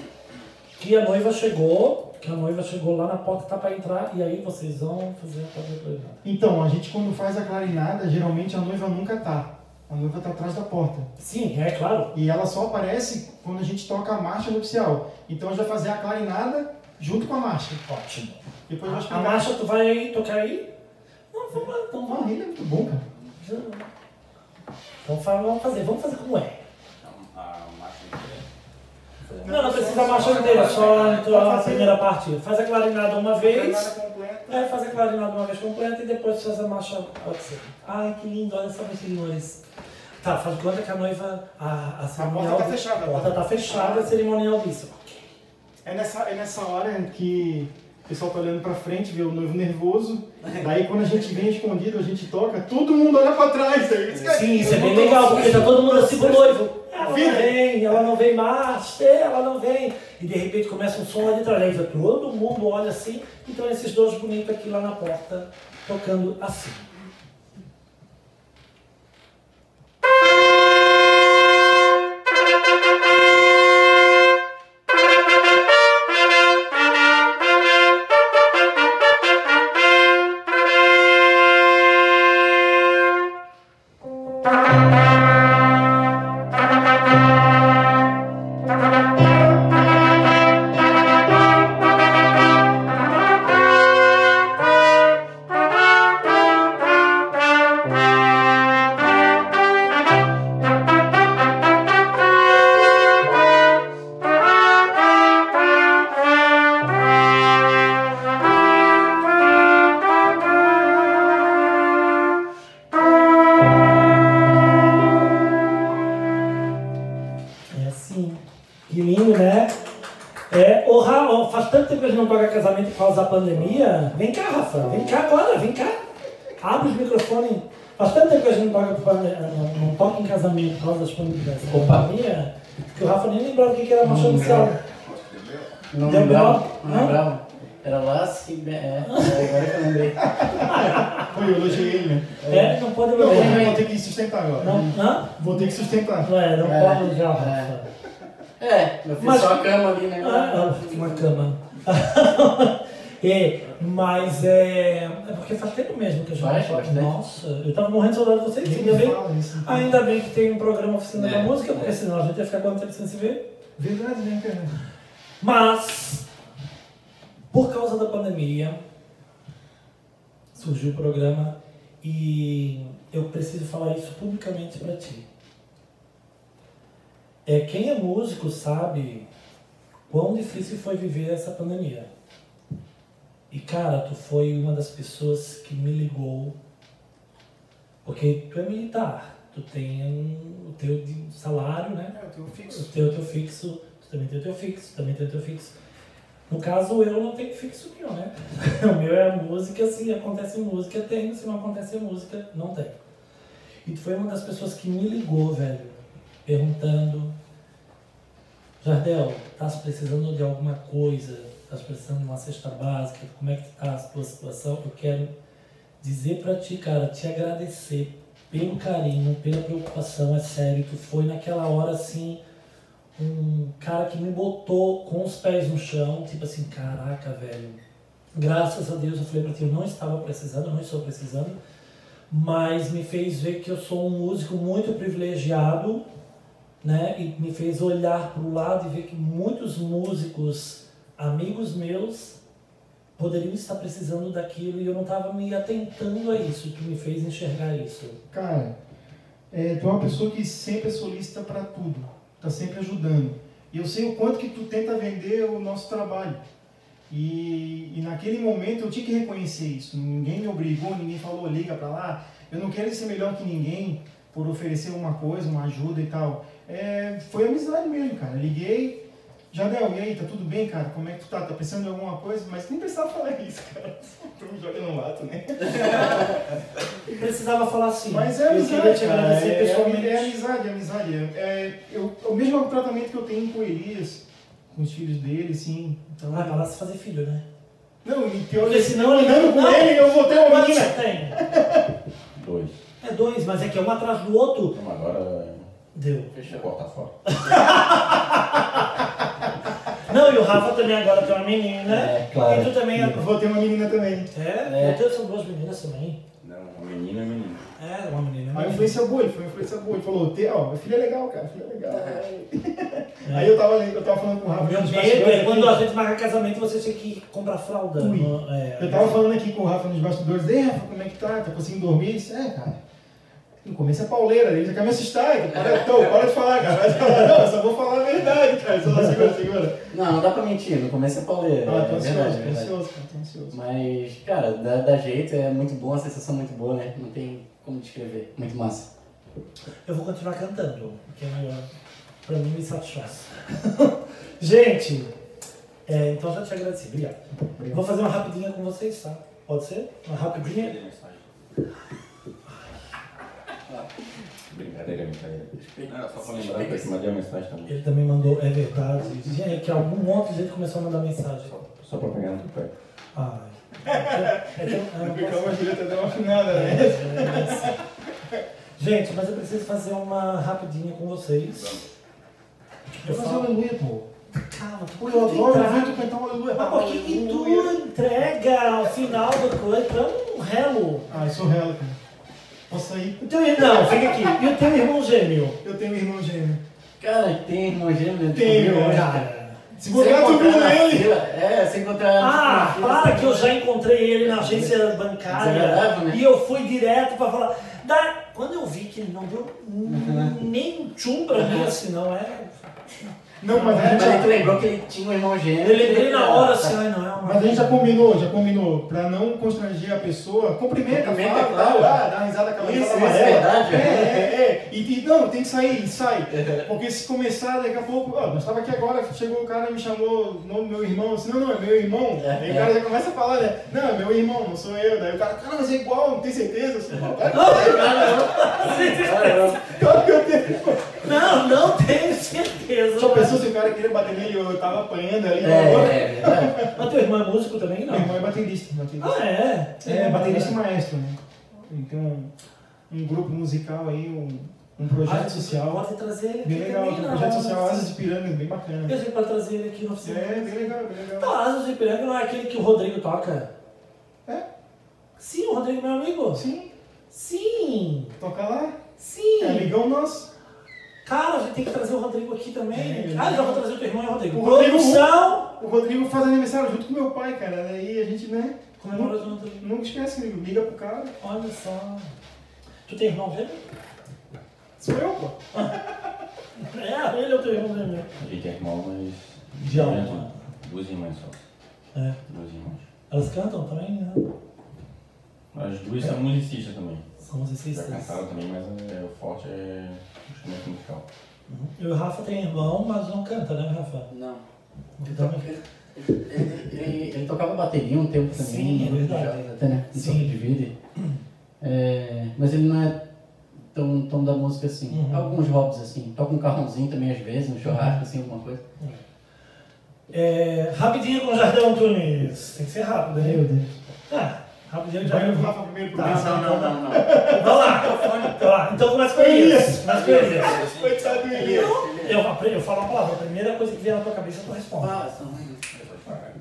que a noiva chegou, que a noiva chegou lá na porta, tá para entrar, e aí vocês vão fazer a coisa. Então, a gente quando faz a clarinada, geralmente a noiva nunca tá. A noiva tá atrás da porta. Sim, é claro. E ela só aparece quando a gente toca a marcha nupcial. Então a gente vai fazer a clarinada junto com a marcha. Ótimo. Depois A, a marcha, tu vai tocar aí? Não, vamos lá, então Ah, vamos. ele é muito bom, cara. Então fala, vamos fazer, vamos fazer como é. Então, a marcha inteira. Não, não precisa a marcha inteira, só então, a primeira parte. Faz a clarinada uma vez. É, faz a clarinada uma vez completa e depois faz a marcha. Pode ser. Ai, que lindo, olha só, meus senhores. Tá, faz conta que a noiva. A, a cerimonial. tá fechada, A porta tá fechada, a cerimonial disse. Ok. É nessa, é nessa hora que o pessoal tá olhando pra frente, vê o noivo nervoso. Daí quando a gente vem escondido, a gente toca, todo mundo olha pra trás. Aí, Sim, isso é bem legal, porque tá todo mundo assim pro noivo. Ela não vem, ela não vem mais, ela não vem. E de repente começa um som lá de trás. Todo mundo olha assim, então esses dois bonitos aqui lá na porta, tocando assim. Música 5 anos. É, não é, pode. É. é. Eu fiz mas, só a cama ali, né? Ah, ah uma cama. é, mas é. É porque faz tempo mesmo que eu já faz, faz, Nossa, né? eu tava morrendo de saudade de vocês. Ainda bem, isso, então. ainda bem que tem um programa Oficina é. da Música, porque é. senão a gente ia ficar quanto tempo sem se ver? Verdade, né, cara? Mas, por causa da pandemia, surgiu o programa e eu preciso falar isso publicamente para ti. É, quem é músico sabe quão difícil foi viver essa pandemia. E cara, tu foi uma das pessoas que me ligou, porque tu é militar, tu tem um- o teu salário, né? É, O fixo. teu, teu fixo, tu também tem o teu fixo, tu também tem o teu fixo. No caso, eu não tenho fixo nenhum, né? O meu é a música, se acontece música, tenho, se não acontece música, não tenho. E tu foi uma das pessoas que me ligou, velho, perguntando, Jardel, estás precisando de alguma coisa? Estás precisando de uma cesta básica? Como é que tá a tua situação? Eu quero dizer pra ti, cara, te agradecer pelo carinho, pela preocupação, é sério. Tu foi naquela hora assim, um cara que me botou com os pés no chão, tipo assim, caraca, velho. Graças a Deus eu falei pra ti, eu não estava precisando, não estou precisando, mas me fez ver que eu sou um músico muito privilegiado, né? E me fez olhar para o lado e ver que muitos músicos, amigos meus, poderiam estar precisando daquilo e eu não estava me atentando a isso. Tu me fez enxergar isso. Cara, é, tu é uma pessoa que sempre é solícita pra tudo. Tá sempre ajudando. E eu sei o quanto que tu tenta vender o nosso trabalho. E, e naquele momento eu tinha que reconhecer isso. Ninguém me obrigou, ninguém falou liga pra lá. Eu não quero ser melhor que ninguém por oferecer uma coisa, uma ajuda e tal. É, foi amizade mesmo, cara. Liguei, Jadel, e aí, tá tudo bem, cara? Como é que tu tá? Tá pensando em alguma coisa? Mas nem precisava falar isso, cara. Tu me joga no mato, né? E precisava falar assim. Mas é amizade, cara. É, pessoalmente. é, é amizade, é amizade. É, é, eu, o mesmo tratamento que eu tenho com o Elias, com os filhos dele, sim. Então, Ah, pra lá se fazer filho, né? Não, e pior Porque que senão ele andando com não. ele, eu vou ter uma menina. você tem? Dois. É dois, mas é que é um atrás do outro. Então agora Deu. vou cortar fora. Não, e o Rafa também agora tem uma menina. É, claro. E tu também. Eu vou ter uma menina também. É, É. Deus, são duas meninas também. Não, uma menina é menina. É, uma menina. Aí a influência boa, ele foi uma influência boa. Ele falou, "Te- ó, meu filho é legal, cara, filho é legal. É. Aí eu tava, eu tava falando com o Rafa. meu medo é quando a gente marca casamento você tem que comprar fralda. Ui. No- é, Eu tava falando aqui com o Rafa nos bastidores, ei Rafa, como é que tá? Tá conseguindo dormir? Disse, é, cara. No começo é pauleira, ele já quer me assustar. Ele, Para, então, para de falar, cara. Falar. Não, eu só vou falar a verdade, cara. Só segura, segura. Não, não dá pra mentir, no começo é pauleira. Ah, é tô ansioso, verdade, tô verdade. ansioso, cara, tô ansioso. Mas, cara, dá, dá jeito, é muito bom, a sensação é muito boa, né? Não tem como descrever. Muito massa. Eu vou continuar cantando, porque é melhor. Pra mim me satisfaz. Gente, é, então já te agradeci. Obrigado. Vou fazer uma rapidinha com vocês, tá? Pode ser? Uma rapidinha? Brincadeira, brincadeira. Não, era só pra lembrar que mandei a mensagem também. Ele também mandou, é verdade. É que algum de gente começou a mandar mensagem. Só, só pra pegar no teu pé. Ai. É que eu, eu não posso- deu uma afinada, É, né? é, é. Gente, mas eu preciso fazer uma rapidinha com vocês. Eu Fazer falo, aleluia, pô. calma, tu eu adoro tu cantar um aleluia. Mas por que, que tu entrega ao final do coisa? Tu é um relo. Ah, eu sou rela, cara. Posso sair? Não, fica aqui. E o teu irmão gêmeo? Eu tenho um irmão gêmeo. Cara, tem irmão gêmeo, né? Tem, cara. Cara. Se botar, tu encontrar viu ele. É, se encontrar Ah, fila, para assim, que eu já encontrei ele na agência bancária. Desagradável, né? E eu fui direto pra falar. Da... Quando eu vi que ele não deu Uhum. nem um tchum pra mim, assim, não é. Não, mas a Mas gente aí tu lembrou que ele tinha um irmão gêmeo. Eu lembrei na hora Tá. assim, ai não é uma. Mas a gente já combinou, já combinou, pra não constranger a pessoa, cumprimenta, Cumprimenta, fala, claro. ah, dá uma risada, aquela Isso, risada isso, amarela. verdade. É, é, é. E, e não, tem que sair, sai. Porque se começar, daqui a pouco, ó, nós estava aqui agora, chegou o cara e me chamou o nome do meu irmão, disse, não, não, é meu irmão. É, Aí é. o cara já começa a falar, né? Não, é meu irmão, não sou eu. Daí o cara, cara, mas é igual, não tem certeza? Eu disse, "Não, Caramba. Claro que eu tenho. Não, não tenho certeza. Só pensou se o cara queria bater nele, eu tava apanhando ali. É, na hora. é verdade. Mas teu irmão é músico também? Não. Meu irmão é baterista. baterista. Ah, é? É, baterista e maestro, né? Então, um, um grupo musical aí, um, um projeto Ah, social. Pode trazer ele aqui Bem legal, também, um não, projeto não, social não. Asas de Piranga, bem bacana. Eu sei pra trazer ele aqui no oficina. É, bem legal, bem legal. Não, Asas de Ipiranga não é aquele que o Rodrigo toca? É? Sim, o Rodrigo é meu amigo. Sim, Sim, toca lá. sim. É amigão nosso. Cara, a gente tem que trazer o Rodrigo aqui também. É, ah, já vou trazer o teu irmão e o Rodrigo. O Rodrigo- Produção! O Rodrigo faz aniversário junto com meu pai, cara. Daí a gente, né? Comemora junto. Nunca esquece, amigo. Liga pro cara. Olha só. Tu tem irmão gêmeo? Sou eu, pô. É, ele é o teu irmão gêmeo. A gente é irmão, mas. De É, alma. Duas irmãs só. É. Duas irmãs. Elas cantam também, né? As duas são musicistas também. São Já musicistas. cantaram também, mas é, o forte é o instrumento musical. E o Rafa tem irmão, mas não canta, né, Rafa? Não. Ele Então, também. ele, ele, ele- ele tocava bateria um tempo também, Sim, é no verdade. jovem, até né? Sim. De Vida. É, mas ele não é tão, tão da música assim. Uhum. Alguns hobbies assim. Toca um carrãozinho também às vezes, um churrasco, assim, alguma coisa. É, rapidinho com o Jardel Antunes. Tem que ser rápido, hein? Meu Deus. Ah, rapidinho o Vai no Rafa primeiro pro Tá, não, não, não, não. Vamos lá. Lá. Então começa com Elias. Começa com Elias. Coitado do Elias. Eu, eu falo uma palavra, a primeira coisa que vier na tua cabeça tu responde. Ah, são...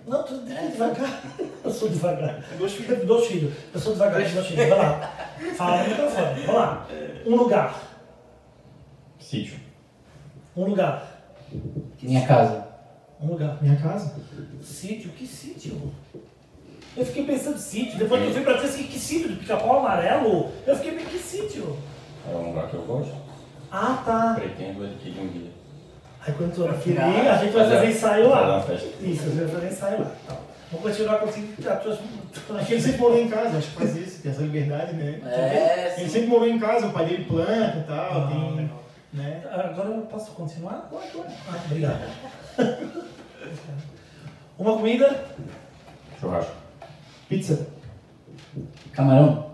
Não, tu ir devagar. Eu sou devagar. Dois filhos. Dois filhos. Eu sou devagar dois filhos. Vai lá. Fala no microfone. Vamos lá. Um lugar. Sítio. Um lugar. Minha casa. Um lugar. Minha casa? Sítio? Que sítio? Eu fiquei pensando sítio. Depois que eu fui pra trás, que, que sítio? Do pica-pau amarelo? Eu fiquei meio que sítio? É um lugar que eu gosto. Ah, tá. Pretendo adquirir um dia. Aí quando tu adquirir, a gente vai fazer ensaio lá. Isso, a gente vai fazer ensaio lá. Tá. Vamos continuar contigo. Acho que ele sempre morou em casa, acho que faz isso, tem essa liberdade, né? É, Ele sim. sempre morou em casa, o pai dele planta e tal, Ah, tem. legal. Né? Agora eu posso continuar? Pode, pode. Ah, obrigado. Uma comida? Churrasco. Pizza. Camarão.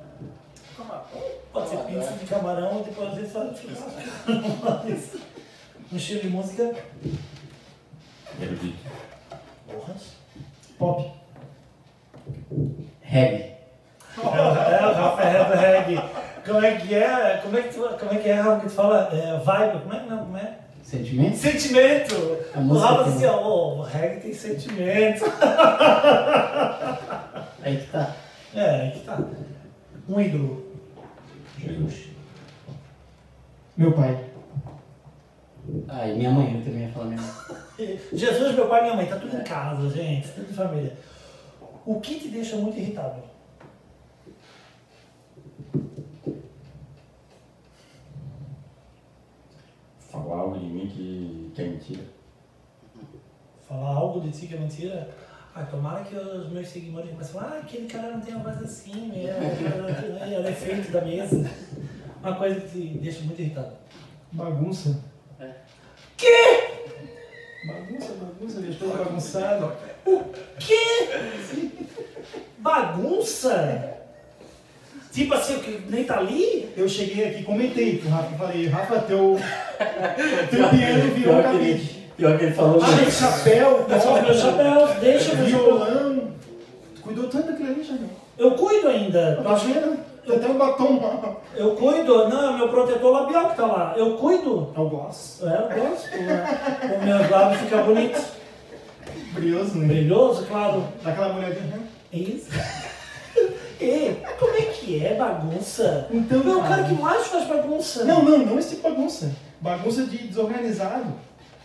Pode ser pizza de camarão e depois a gente faz churrasco. Um estilo de música? Erudito. Porras. Pop. Reggae. É, é, o Rafael Reggae. Como é que é? Como é que tu, como é que é, Rafa, que tu fala? É, vibe? Como é que não? Como é? Sentimento? Sentimento! O Rafa disse, ó, o reggae tem sentimento. Aí que tá. É, aí que tá. Um ídolo. Jesus. Meu pai. Ah, e minha mãe, eu também ia falar minha mãe. Jesus, meu pai e minha mãe, tá tudo em casa, gente, tudo em família. O que te deixa muito irritado? Falar algo de mim que, que é mentira. Falar algo de ti que é mentira? Ah, tomara que os meus seguidores comecem a falar, ah, aquele cara não tem uma voz assim, é, é, é, efeito da mesa. Uma coisa que te deixa muito irritado. Bagunça. É. Quê? Bagunça, bagunça, deixa tudo bagunçado. Quê? Bagunça? Tipo assim, o que nem tá ali? Eu cheguei aqui, comentei pro Rafa, falei, Rafa, teu, teu piano virou um que cabide. Pior que ele falou. Ah, tem chapéu, Só os meus chapéus, deixa meu chapéu. violão. Tu cuidou tanto daquilo ali, Jardel. Eu cuido ainda. Tá vendo? Tem até um batom lá. Eu cuido. Não, é meu protetor labial que tá lá. Eu cuido. É o gloss. É, eu gosto. né? O meu lábio fica bonito. Brilhoso, né? Brilhoso, claro. Daquela mulherzinha. né? Isso. E como é que é bagunça? Então, Tu é o cara cara. que mais faz bagunça. Não, não, não esse tipo de bagunça. Bagunça de desorganizado.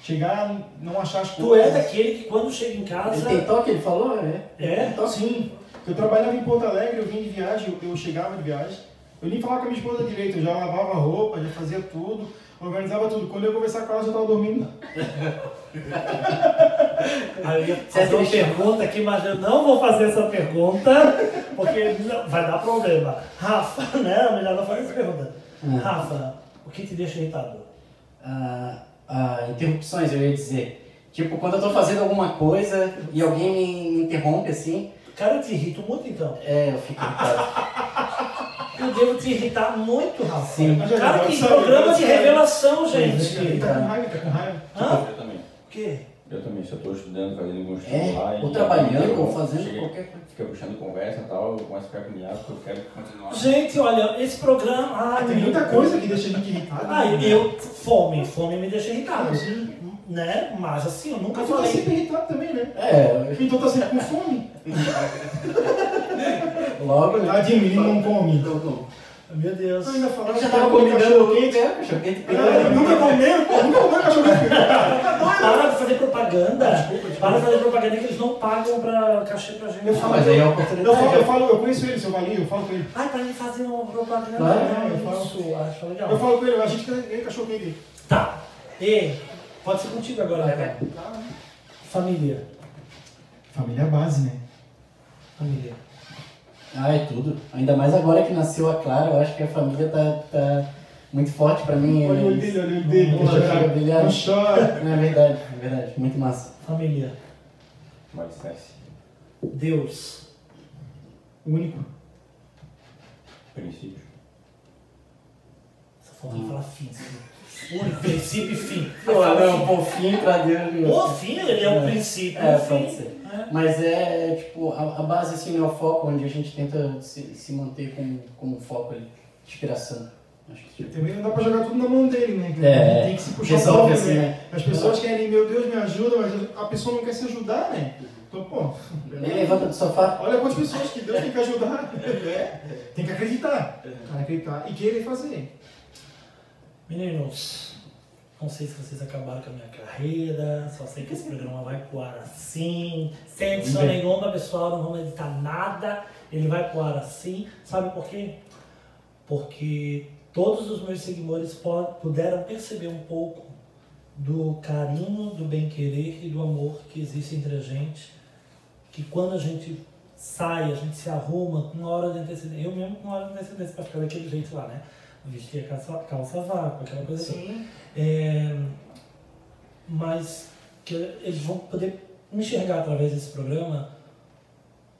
Chegar, não achar as Tu coisas. é daquele que quando chega em casa. Ele tem toque, ele falou? É. É? Toque? Sim. Eu trabalhava em Porto Alegre, eu vinha de viagem, eu, eu chegava de viagem. Eu nem falava com a minha esposa direito, eu já lavava a roupa, já fazia tudo, organizava tudo. Quando eu ia conversar com ela, eu já estava dormindo. Aí eu fazer uma pergunta aqui, mas eu não vou fazer essa pergunta, porque vai dar problema. Rafa, né? Melhor não fazer essa pergunta. Hum. Rafa, o que te deixa irritado? Ah, ah, interrupções, eu ia dizer. Tipo, quando eu tô fazendo alguma coisa e alguém me interrompe assim, Cara, eu te irrito muito então. é, eu fico irritado. Eu devo te irritar muito, Rafa. Sim. Mas Cara, que programa de revelação, gente. tá com raiva, tá com raiva. Hã? Eu também. O quê? Eu também, se eu estou estudando, fazendo algum estudo É, lá. ou e trabalhando, ou fazendo chega- qualquer coisa. Fica puxando conversa e tal, eu começo a ficar agoniado porque eu quero continuar. Gente, olha, esse programa. Ai, Tem muita coisa que deixa a gente irritado. Ah, né? eu. Fome. Fome me deixa irritado. Ah, sim. Né? Mas assim, eu nunca Mas tu tá falei. sempre irritado também, né? É, Então tá sempre com fome. logo, né? Tadinho, menino não come. Não, não. Meu Deus. Eu ainda falava já tava comendo cachorro quente. é, cachorro quente. Ah, Nunca comeu, pô, nunca comeu cachorro quente. Para de fazer propaganda. Desculpa, desculpa. Para de fazer propaganda que eles não pagam pra cachê pra gente. Eu Ah, falo, mas aí é a eu, oportunidade. falo, eu, falo, eu conheço ele, seu Valinho, eu falo com ele. Ai, para de fazer uma propaganda. Claro, não, eu falo. isso, acho legal. Eu falo com ele, a gente quer cachorro quente. Tá. E pode ser contigo agora, né? Família. Família é a base, né? Família. Ah, é tudo. Ainda mais agora que nasceu a Clara, eu acho que a família tá, tá muito forte pra mim. Olha o olho dele, olha o dele. Não, chora. Não, é verdade, é verdade. Muito massa. Família. Mais. Deus. Único. Princípio. Só falta falar fim. Único, princípio e fim. Pô, não, pô, fim pra Deus. O fim, ele é É. princípio É, pode ser. É. Mas é, tipo, a, a base, assim, é o foco, onde a gente tenta se, se manter como, como foco ali. Inspiração. Acho que tipo, Também não dá pra jogar tudo na mão dele, né? É, Tem que se puxar resolve assim, né? né? As pessoas querem, meu Deus, me ajuda, mas a pessoa não quer se ajudar, né? Então, pô, Nem levanta do sofá. olha quantas pessoas que Deus tem que ajudar. É, tem que acreditar. Tem que acreditar e querer fazer. Meninos, não sei se vocês acabaram com a minha carreira, só sei que esse programa vai pro ar assim, sem edição Vamos ver. nenhuma, pessoal, não vamos editar nada, ele vai pro ar assim. Sabe por quê? Porque todos os meus seguidores puderam perceber um pouco do carinho, do bem-querer e do amor que existe entre a gente, que quando a gente sai, a gente se arruma com uma hora de antecedência, eu mesmo com uma hora de antecedência para ficar daquele jeito lá, né? Vestir a calça, calça vácuo, aquela coisa assim. Sim. É, mas que eles vão poder enxergar através desse programa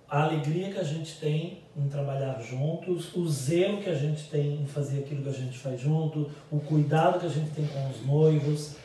a alegria que a gente tem em trabalhar juntos, o zelo que a gente tem em fazer aquilo que a gente faz junto, o cuidado que a gente tem com os noivos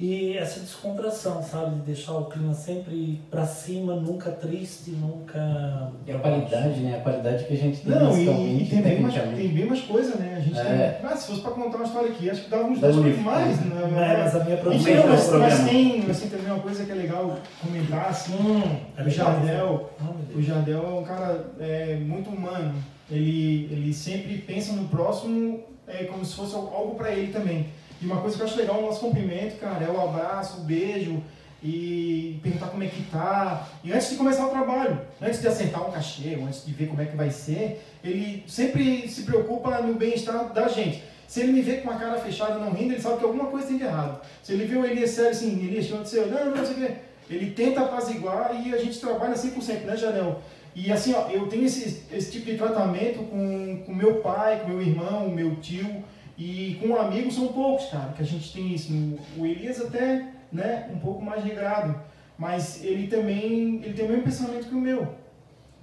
e essa descontração, sabe, de deixar o clima sempre pra cima, nunca triste, nunca E a qualidade, né? A qualidade que a gente tem Não, e, e tem, bem mais, tem bem mais coisa, né? A gente É. tem. Ah, se fosse pra contar uma história aqui, acho que dava uns Dá dois um minutos mais. Né? É, mas a minha não, mas, é o mas tem assim, também uma coisa que é legal comentar, assim. Hum, é o. Jardel, Deus. o Jardel é um cara é, muito humano. Ele, ele sempre pensa no próximo é, como se fosse algo pra ele também. E uma coisa que eu acho legal no nosso cumprimento, cara, é o abraço, o beijo e perguntar como é que tá. E antes de começar o trabalho, antes de acertar um cachê, antes de ver como é que vai ser, ele sempre se preocupa no bem-estar da gente. Se ele me vê com uma cara fechada não rindo, ele sabe que alguma coisa tem de errado. Se ele vê o Elias sério assim, Elias, o que? Não, não, não sei o quê. Ele tenta apaziguar e a gente trabalha 100%, né, Janel? E assim, ó, eu tenho esse, esse tipo de tratamento com, com meu pai, com meu irmão, meu tio e com amigos são poucos, cara, que a gente tem isso. O Elias até, né, um pouco mais regrado, mas ele também, ele tem o mesmo pensamento que o meu.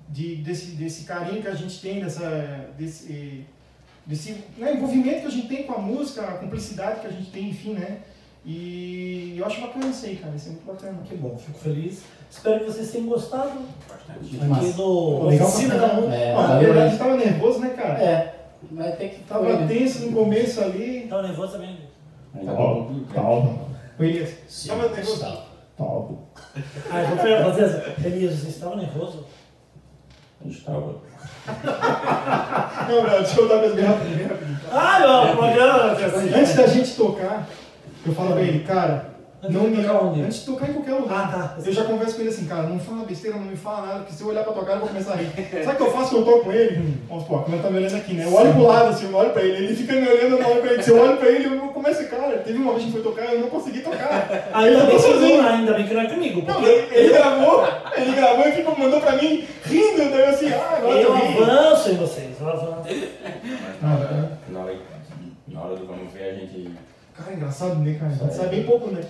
De, desse, desse carinho que a gente tem, dessa, desse, desse né, envolvimento que a gente tem com a música, a cumplicidade que a gente tem, enfim, né? E eu acho bacana isso aí, cara, isso é muito bacana. Que bom, fico feliz. Espero que vocês tenham gostado Bastante. aqui no pra da caramba. Música. É, Ó, na valeu, verdade, né? tava nervoso, né, cara? É, vai ter que Tava né? tenso no começo ali. Tava nervoso também? Bem. Ô, Elias, tava nervoso? Tá. Ah, eu vou fazer essa. Elias, você estava nervoso? A gente tava. Não, não, deixa eu dar minhas garrafas bem rapidinho. Ah, não, o programa. Antes da gente tocar, eu falo pra ele, cara, Não tocar onde? Antes de tocar em qualquer lugar. Ah, tá. Eu já converso com ele assim, cara, não fala besteira, não me fala nada, porque se eu olhar pra tua cara eu vou começar a rir. Sabe o que eu faço quando eu tô com ele? Vamos supor, como ele tá me olhando aqui, né? Eu olho pro lado assim, eu não olho pra ele, ele fica me olhando, eu não olho pra ele. Se eu olho pra ele, eu começo, cara, teve uma vez que foi tocar, eu não consegui tocar. Aí Ainda eu bem, tô que sozinho. não, ainda bem que não é comigo, Não, porque ele, ele gravou, ele gravou e ficou, mandou pra mim rindo, daí eu assim, ah, agora eu eu ri. avanço em vocês, eu avanço. Mas na hora, na hora, na hora do vamos ver, a gente. Cara, engraçado, né, cara? A gente sabe bem pouco, né?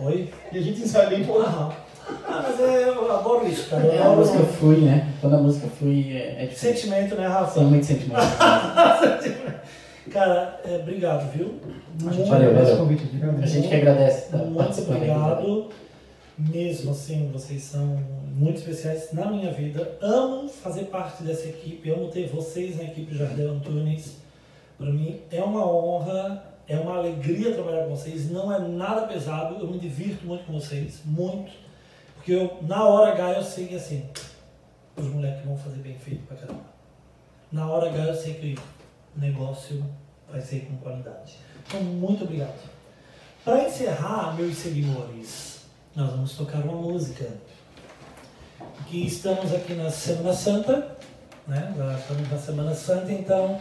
Oi? E a gente sabe bem pouco. Aham. Ah, mas é, eu adoro isso, cara. É, a música flui, né? Quando a música flui, é, é diferente. sentimento, né, Rafa? São muito sentimentos. Cara, é, obrigado, viu? A gente Muito, Valeu, valeu. convite, a gente A agradece. gente que agradece estar muito obrigado. Mesmo assim, vocês são muito especiais na minha vida. Amo fazer parte dessa equipe, amo ter vocês na equipe Jardel Antunes. Para mim é uma honra, é uma alegria trabalhar com vocês. Não é nada pesado, eu me divirto muito com vocês, muito. Porque eu, na hora H eu sei que assim, os moleques vão fazer bem feito pra caramba. Na hora H eu sei que o negócio vai ser com qualidade. Então, muito obrigado. Para encerrar, meus seguidores, nós vamos tocar uma música. Que estamos aqui na Semana Santa, né? Estamos na Semana Santa, então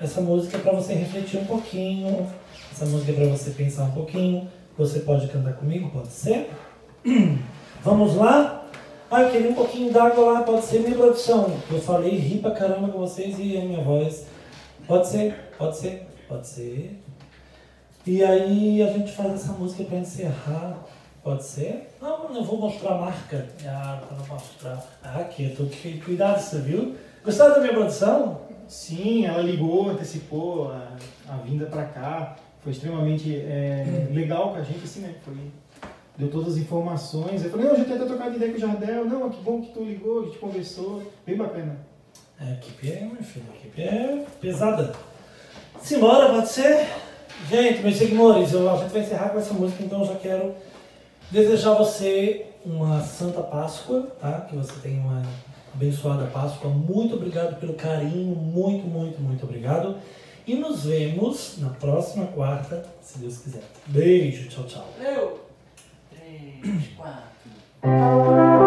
essa música é para você refletir um pouquinho, essa música é para você pensar um pouquinho. Você pode cantar comigo, pode ser? Vamos lá? Ah, eu queria um pouquinho d'água lá, pode ser minha produção. Eu falei, ri pra caramba com vocês e a minha voz. Pode ser, pode ser, pode ser. E aí a gente faz essa música para encerrar. Pode ser? Não, não vou mostrar a marca. Ah, não mostrar. Ah, aqui, eu tô cuidado, você viu? Gostaram da minha produção? Sim, ela ligou, antecipou a, a vinda pra cá. Foi extremamente é, legal com a gente, assim, né? Foi, deu todas as informações. Eu falei, não, eu já tinha até trocado ideia com o Jardel. Não, que bom que tu ligou, a gente conversou. Bem bacana. A equipe é, meu filho, a equipe é pesada. Simbora, pode ser? Gente, meus seguidores, a gente vai encerrar com essa música, então eu já quero desejar a você uma Santa Páscoa, tá? Que você tenha uma abençoada Páscoa. Muito obrigado pelo carinho, muito, muito, muito obrigado. E nos vemos na próxima quarta, se Deus quiser. Beijo, tchau, tchau. Eu. Três, quatro.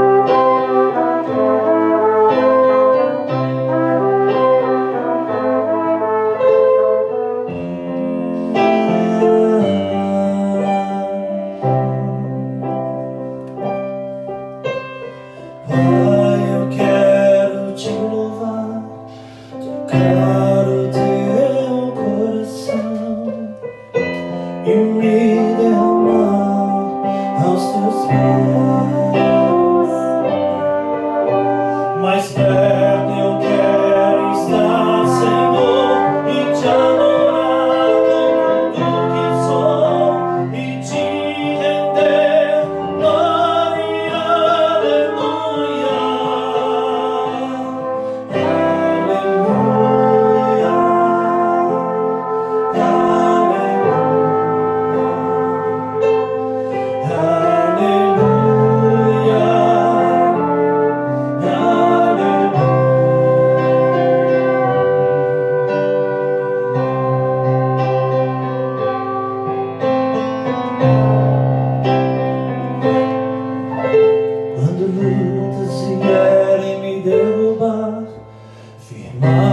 Lutas vierem me derrubar, firmado